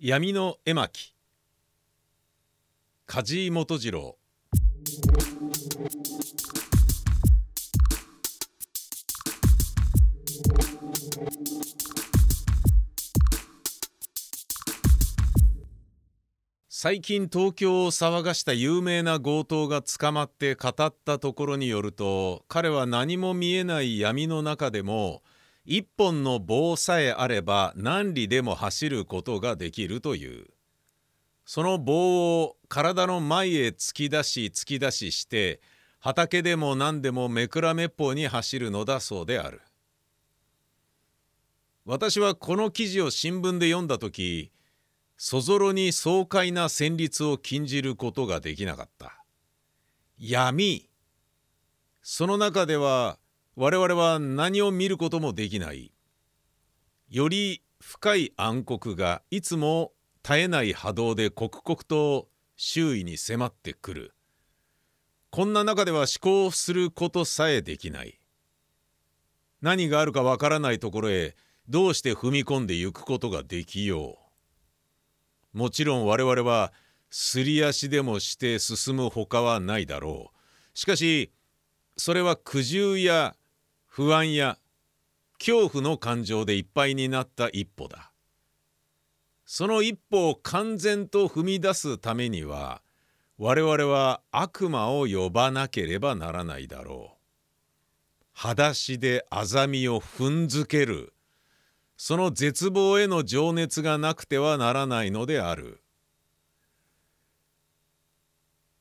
闇の絵巻。梶井元次郎。最近東京を騒がした有名な強盗が捕まって語ったところによると彼は何も見えない闇の中でも一本の棒さえあれば何里でも走ることができるという。その棒を体の前へ突き出し突き出しして畑でも何でもめくらめっぽうに走るのだそうである。私はこの記事を新聞で読んだ時そぞろに爽快な旋律を禁じることができなかった。闇。その中では我々は何を見ることもできない。より深い暗黒がいつも絶えない波動で刻々と周囲に迫ってくる。こんな中では思考することさえできない。何があるかわからないところへどうして踏み込んでゆくことができよう。もちろん我々はすり足でもして進むほかはないだろう。しかしそれは苦渋や不安や恐怖の感情でいっぱいになった一歩だ。その一歩を完全と踏み出すためには我々は悪魔を呼ばなければならないだろう。裸足であざみを踏んづけるその絶望への情熱がなくてはならないのである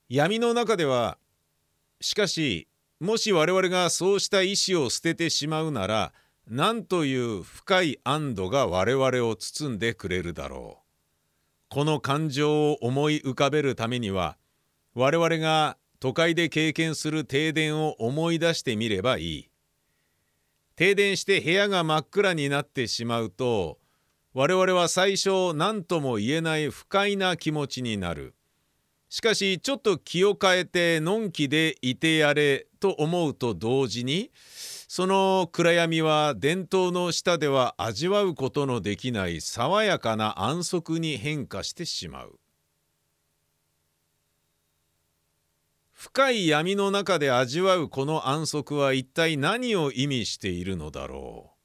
闇の中ではしかしもし我々がそうした意志を捨ててしまうなら何という深い安堵が我々を包んでくれるだろうこの感情を思い浮かべるためには我々が都会で経験する停電を思い出してみればいい停電して部屋が真っ暗になってしまうと我々は最初何とも言えない不快な気持ちになる。しかしちょっと気を変えてのんきでいてやれと思うと同時にその暗闇は伝統の下では味わうことのできない爽やかな安息に変化してしまう。深い闇の中で味わうこの安息は一体何を意味しているのだろう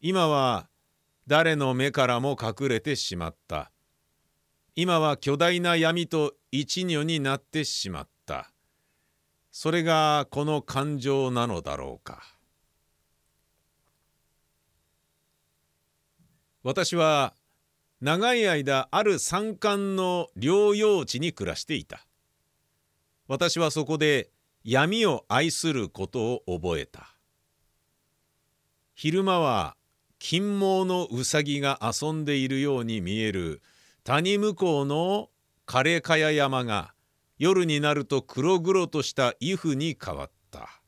今は誰の目からも隠れてしまった今は巨大な闇と一如になってしまった。それがこの感情なのだろうか。私は長い間ある山間の療養地に暮らしていた。私はそこで闇を愛することを覚えた。昼間は金毛のうさぎが遊んでいるように見える谷向こうの枯れ茅山が夜になると黒々とした伊布に変わった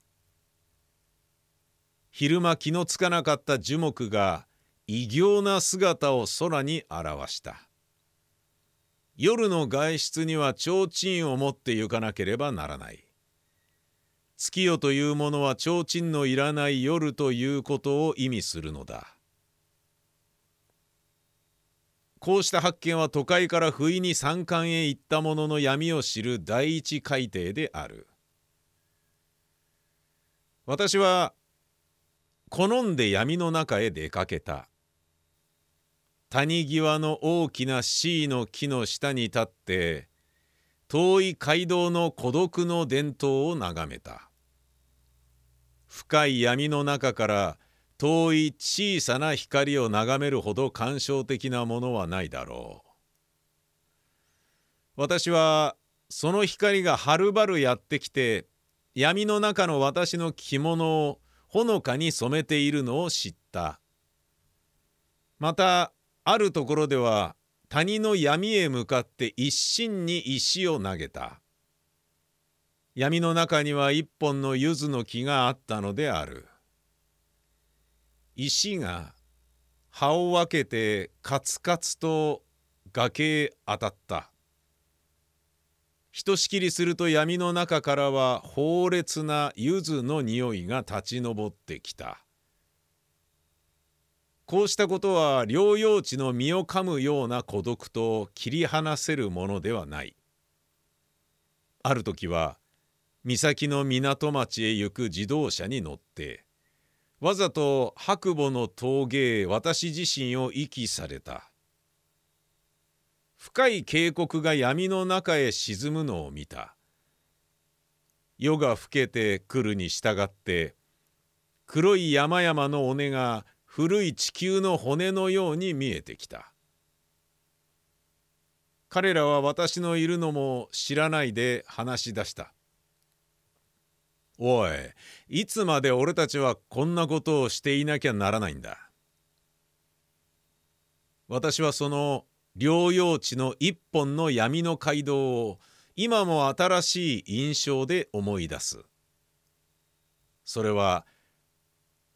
昼間気のつかなかった樹木が異形な姿を空に表した夜の外出には提灯を持って行かなければならない。月夜というものは提灯のいらない夜ということを意味するのだ。こうした発見は都会から不意に山間へ行った者の闇を知る第一海底である。私は好んで闇の中へ出かけた。谷際の大きな C の木の下に立って遠い街道の孤独の伝統を眺めた深い闇の中から遠い小さな光を眺めるほど感傷的なものはないだろう。私はその光がはるばるやってきて闇の中の私の着物をほのかに染めているのを知った。またあるところでは谷の闇へ向かって一心に石を投げた。闇の中には一本の柚子の木があったのである。石が葉を分けてカツカツと崖へ当たったひとしきりすると闇の中からは猛烈な柚子の匂いが立ち上ってきたこうしたことは療養地の身を噛むような孤独と切り離せるものではない。ある時は岬の港町へ行く自動車に乗ってわざと白母の峠へ私自身を遺棄された。深い渓谷が闇の中へ沈むのを見た。夜が更けてくるに従って黒い山々の尾根が古い地球の骨のように見えてきた。彼らは私のいるのも知らないで話し出した。おい、いつまで俺たちはこんなことをしていなきゃならないんだ。私はその療養地の一本の闇の街道を今も新しい印象で思い出す。それは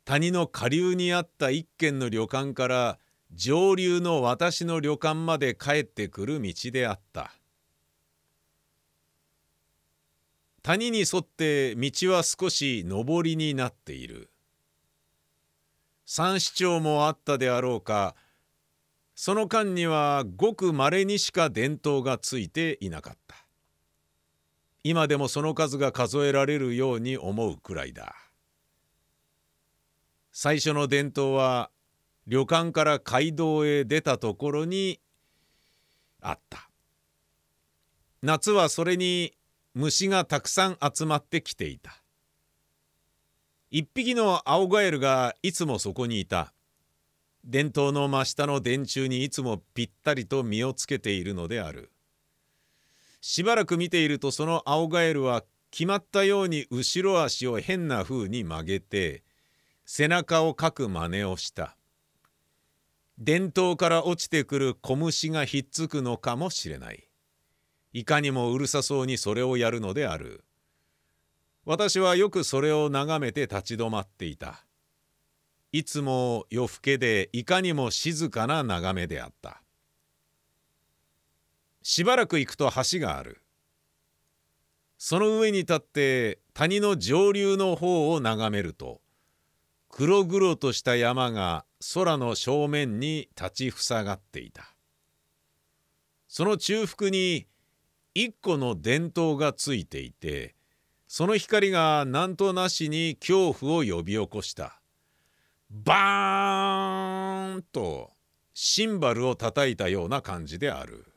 谷の下流にあった一軒の旅館から上流の私の旅館まで帰ってくる道であった谷に沿って道は少し上りになっている。三市長もあったであろうか。その間にはごくまれにしか伝統がついていなかった。今でもその数が数えられるように思うくらいだ。最初の伝統は旅館から街道へ出たところにあった。夏はそれに虫がたくさん集まってきていた。一匹の青ガエルがいつもそこにいた。伝統の真下の電柱にいつもぴったりと実をつけているのである。しばらく見ているとその青ガエルは決まったように後ろ足を変な風に曲げて背中をかく真似をした。伝統から落ちてくる小虫がひっつくのかもしれない。いかにもうるさそうにそれをやるのである。私はよくそれを眺めて立ち止まっていた。いつも夜更けでいかにも静かな眺めであった。しばらく行くと橋がある。その上に立って谷の上流の方を眺めると黒々とした山が空の正面に立ちふさがっていたその中腹に一個の電灯がついていてその光が何となしに恐怖を呼び起こした。バーンとシンバルを叩いたような感じである。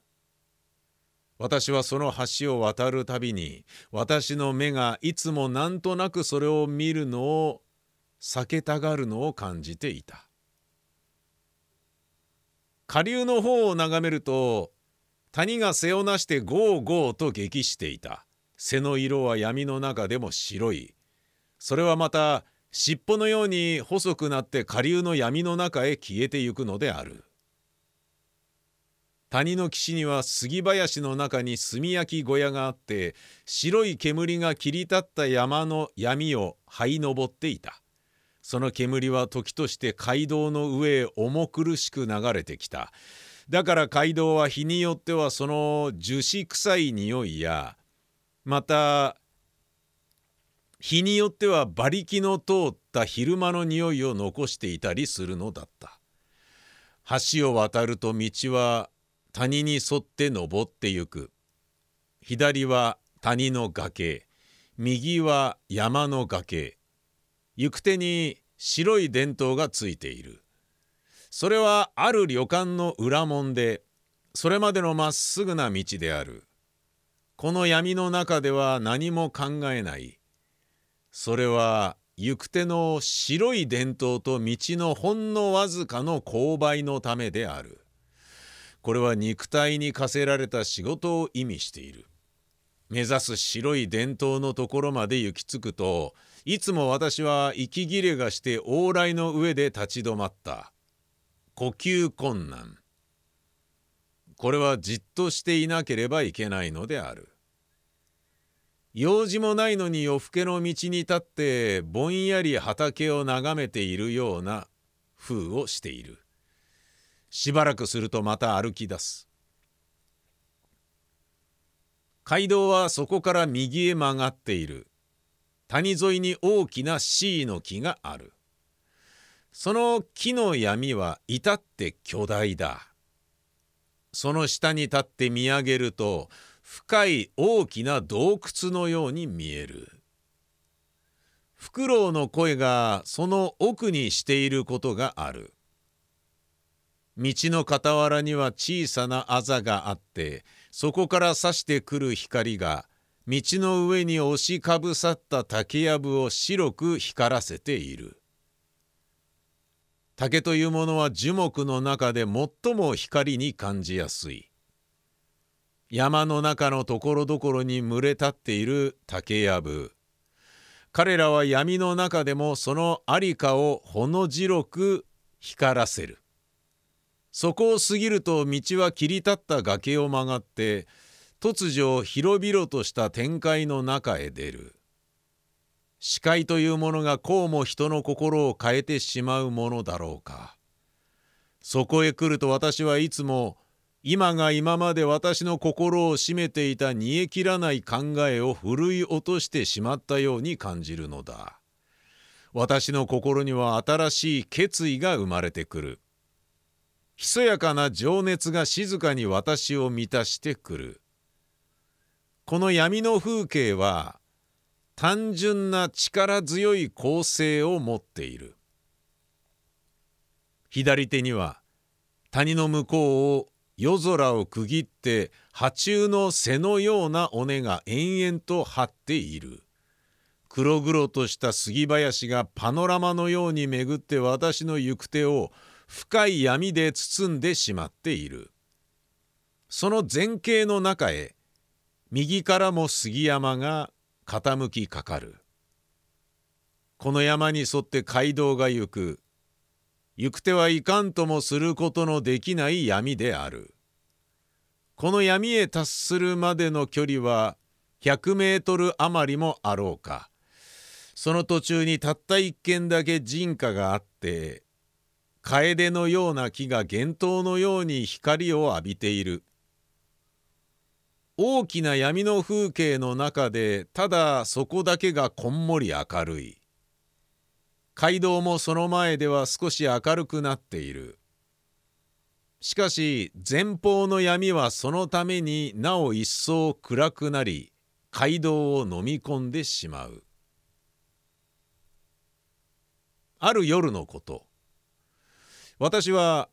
私はその橋を渡るたびに私の目がいつもなんとなくそれを見るのを避けたがるのを感じていた。下流の方を眺めると谷が背をなしてゴーゴーと激していた。背の色は闇の中でも白い。それはまた尻尾のように細くなって下流の闇の中へ消えてゆくのである。谷の岸には杉林の中に炭焼き小屋があって白い煙が切り立った山の闇を這い登っていた。その煙は時として街道の上へ重苦しく流れてきた。だから街道は日によってはその樹脂臭い匂いやまた日によっては馬力の通った昼間の匂いを残していたりするのだった。橋を渡ると道は谷に沿って登ってゆく。左は谷の崖右は山の崖。行く手に白い電灯がついている。それはある旅館の裏門でそれまでのまっすぐな道である。この闇の中では何も考えない。それは行く手の白い伝統と道のほんのわずかの勾配のためである。これは肉体に課せられた仕事を意味している。目指す白い伝統のところまで行き着くといつも私は息切れがして往来の上で立ち止まった。呼吸困難。これはじっとしていなければいけないのである。用事もないのに夜更けの道に立ってぼんやり畑を眺めているような風をしている。しばらくするとまた歩き出す。街道はそこから右へ曲がっている。谷沿いに大きな C の木がある。その木の闇は至って巨大だ。その下に立って見上げると深い大きな洞窟のように見える。フクロウの声がその奥にしていることがある。道の傍らには小さなあざがあってそこから差してくる光が道の上に押しかぶさった竹やぶを白く光らせている。竹というものは樹木の中で最も光に感じやすい。山の中のところどころに群れ立っている竹やぶ。彼らは闇の中でもその在りかをほの白く光らせる。そこを過ぎると道は切り立った崖を曲がって突如広々とした展開の中へ出る。視界というものがこうも人の心を変えてしまうものだろうか。そこへ来ると私はいつも今が今まで私の心を占めていた煮え切らない考えをふるい落としてしまったように感じるのだ。私の心には新しい決意が生まれてくる。ひそやかな情熱が静かに私を満たしてくる。この闇の風景は単純な力強い構成を持っている。左手には谷の向こうを夜空を区切って波中の背のような尾根が延々と張っている。黒々とした杉林がパノラマのように巡って私の行く手を深い闇で包んでしまっている。その前景の中へ右からも杉山が傾きかかる。この山に沿って街道が行く。行く手はいかんともすることのできない闇である。この闇へ達するまでの距離は100メートル余りもあろうか。その途中にたった一軒だけ人家があって楓のような木が幻灯のように光を浴びている。大きな闇の風景の中でただそこだけがこんもり明るい。街道もその前では少し明るくなっている。しかし前方の闇はそのためになお一層暗くなり街道を飲み込んでしまう。ある夜のこと。私は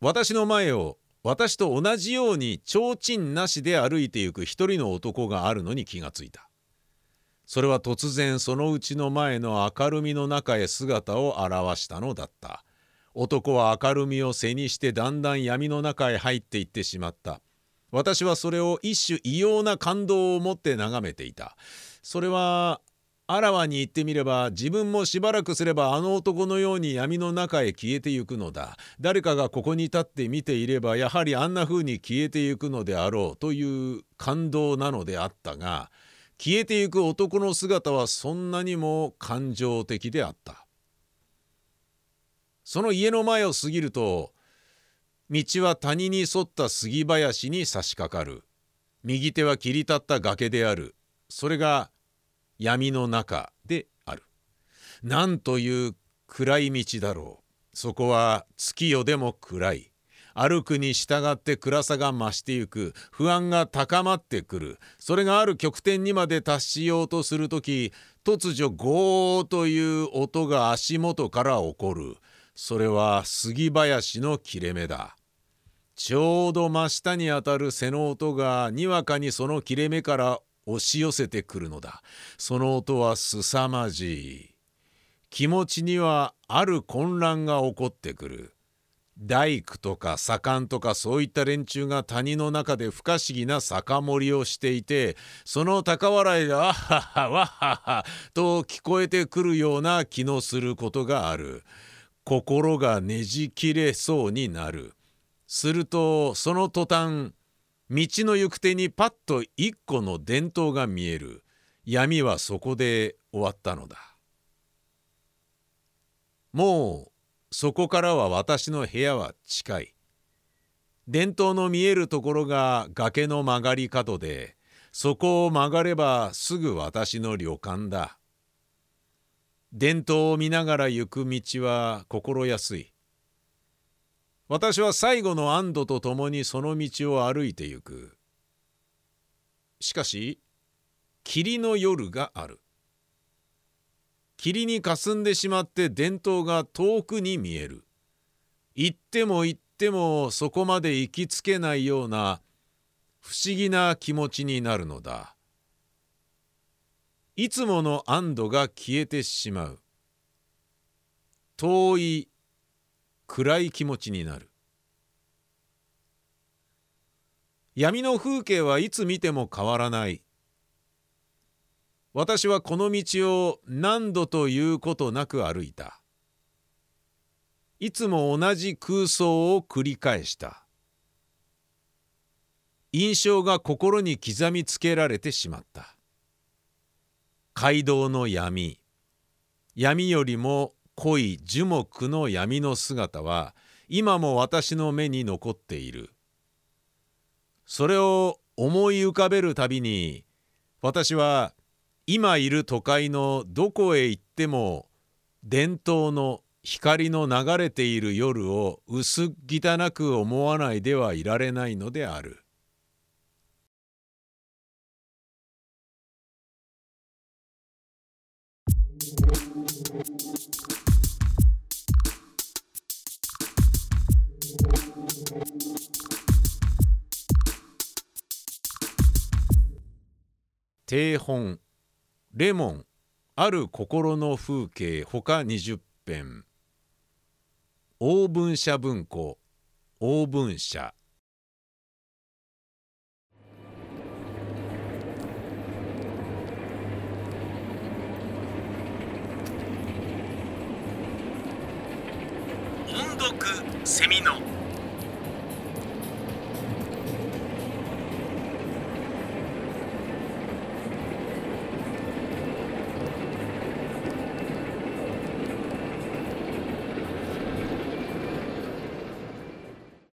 私の前を私と同じように提灯なしで歩いてゆく一人の男があるのに気がついた。それは突然そのうちの前の明るみの中へ姿を現したのだった。男は明るみを背にしてだんだん闇の中へ入っていってしまった。私はそれを一種異様な感動を持って眺めていた。それはあらわに言ってみれば自分もしばらくすればあの男のように闇の中へ消えてゆくのだ。誰かがここに立って見ていればやはりあんな風に消えてゆくのであろうという感動なのであったが消えてゆく男の姿はそんなにも感情的であった。その家の前を過ぎると道は谷に沿った杉林に差し掛かる。右手は切り立った崖である。それが闇の中である。なんという暗い道だろう。そこは月夜でも暗い。歩くに従って暗さが増してゆく不安が高まってくるそれがある極点にまで達しようとする時突如ゴーという音が足元から起こるそれは杉林の切れ目だちょうど真下にあたる背の音がにわかにその切れ目から押し寄せてくるのだ。その音は凄まじい。気持ちにはある混乱が起こってくる。大工とか左官とかそういった連中が谷の中で不可思議な酒盛りをしていてその高笑いが「あっはっはわっはっは」と聞こえてくるような気のすることがある。心がねじ切れそうになる。するとその途端道の行く手にパッと一個の電灯が見える。闇はそこで終わったのだ。もうそこからは私の部屋は近い。電灯の見えるところが崖の曲がり角でそこを曲がればすぐ私の旅館だ。伝統を見ながら行く道は心安い。私は最後の安堵とともにその道を歩いてゆく。しかし霧の夜がある。霧にかすんでしまって伝統が遠くに見える。行っても行ってもそこまで行きつけないような不思議な気持ちになるのだ。いつもの安堵が消えてしまう。遠い暗い気持ちになる。闇の風景はいつ見ても変わらない。私はこの道を何度ということなく歩いた。いつも同じ空想を繰り返した。印象が心に刻みつけられてしまった。街道の闇。闇よりも濃い樹木の闇の姿は今も私の目に残っているそれを思い浮かべるたびに私は今いる都会のどこへ行っても伝統の光の流れている夜を薄汚く思わないではいられないのである。定本レモンある心の風景ほか20編。大文社文庫大文社。音読セミの